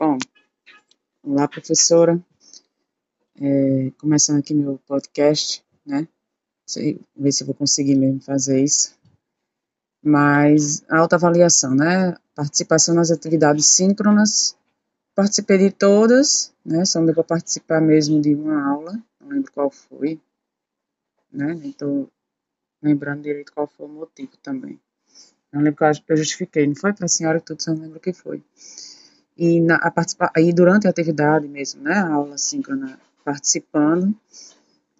Bom, olá, professora. É, começando aqui meu podcast, né? Sei, ver se eu vou conseguir mesmo fazer isso. Mas autoavaliação, né? Participação nas atividades síncronas. Participei de todas, né? Só me vou participar mesmo de uma aula, não lembro qual foi, né? Tô lembrando direito qual foi o motivo também. Não lembro que eu justifiquei, não foi para a senhora tudo, só não lembro o que foi e na, a participar, aí durante a atividade mesmo, né, a aula síncrona, participando,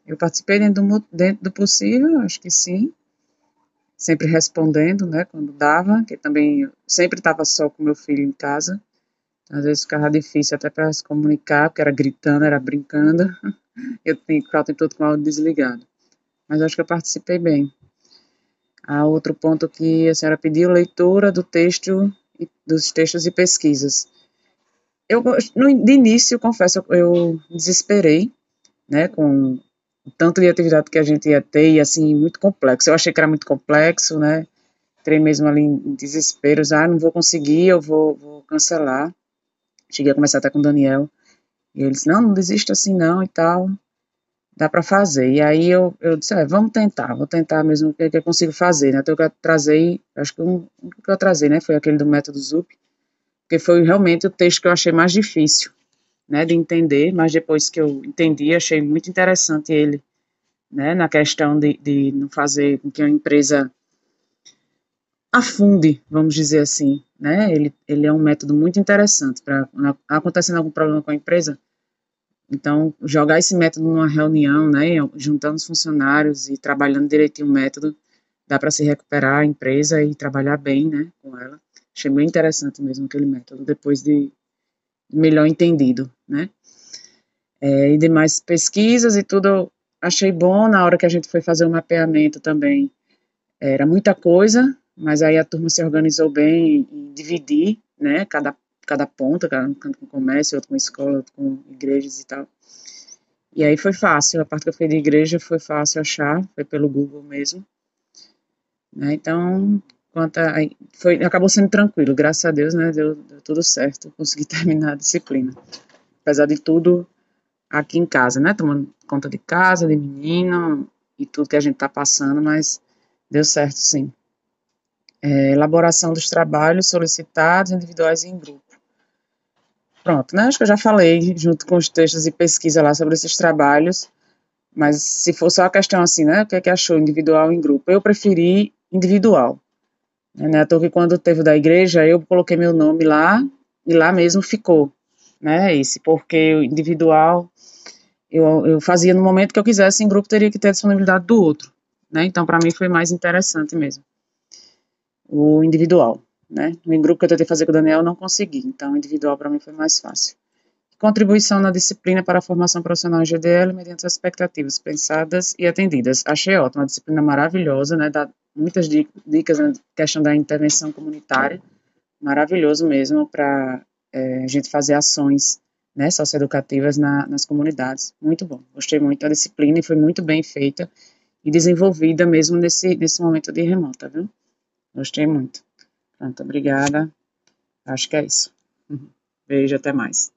eu participei dentro do, dentro do possível, acho que sim, sempre respondendo, né, quando dava, que também sempre estava só com meu filho em casa, às vezes ficava difícil até para se comunicar, porque era gritando, era brincando, eu tinha que ficar todo com o áudio desligado. Mas acho que eu participei bem. Há outro ponto que a senhora pediu, leitura do texto, dos textos e pesquisas eu, no, de início, confesso, eu desesperei, né, com o tanto de atividade que a gente ia ter, e assim, muito complexo. Eu achei que era muito complexo, né, entrei mesmo ali em desespero, ah, não vou conseguir, eu vou, vou cancelar. Cheguei a conversar até com o Daniel, e ele disse, não, não desista assim não, e tal, dá para fazer. E aí eu, eu disse, é, vamos tentar, vou tentar mesmo o que, eu consigo fazer, né, então eu trazei, acho que o um, que eu trazei, né, foi aquele do método ZUP, porque foi realmente o texto que eu achei mais difícil, né, de entender, mas depois que eu entendi, achei muito interessante ele, né, na questão de, de não fazer com que a empresa afunde, vamos dizer assim, né, ele, ele é um método muito interessante para, acontecendo algum problema com a empresa, então, jogar esse método numa reunião, né, juntando os funcionários e trabalhando direitinho o método, dá para se recuperar a empresa e trabalhar bem, né, com ela. Achei bem interessante mesmo aquele método, depois de melhor entendido, né? É, e demais pesquisas e tudo, achei bom na hora que a gente foi fazer o mapeamento também. Era muita coisa, mas aí a turma se organizou bem em dividir, né, cada, cada ponta, cada um com comércio, outro com escola, outro com igrejas e tal. E aí foi fácil, a parte que eu fui de igreja foi fácil achar, foi pelo Google mesmo. Né, então, quanto a, foi, acabou sendo tranquilo, graças a Deus, né, deu, deu tudo certo, consegui terminar a disciplina. Apesar de tudo aqui em casa, né, tomando conta de casa, de menino e tudo que a gente está passando, mas deu certo sim. É, elaboração dos trabalhos solicitados individuais e em grupo. Pronto, né, acho que eu já falei junto com os textos e pesquisa lá sobre esses trabalhos, mas se for só a questão assim, né, o que é que achou individual e em grupo, eu preferi individual, né, tô que quando teve da igreja, eu coloquei meu nome lá e lá mesmo ficou, né, esse, porque o individual eu, eu fazia no momento que eu quisesse, em grupo teria que ter a disponibilidade do outro, né, então para mim foi mais interessante mesmo, o individual, né, no grupo que eu tentei fazer com o Daniel não consegui, então o individual para mim foi mais fácil. Contribuição na disciplina para a formação profissional em GDL mediante as expectativas pensadas e atendidas. Achei ótima, uma disciplina maravilhosa, né, dá muitas dicas na questão da intervenção comunitária, maravilhoso mesmo para é, a gente fazer ações né, socioeducativas na, nas comunidades. Muito bom, gostei muito da disciplina e foi muito bem feita e desenvolvida mesmo nesse, nesse momento de remota, viu? Gostei muito. Pronto, obrigada. Acho que é isso. Beijo, até mais.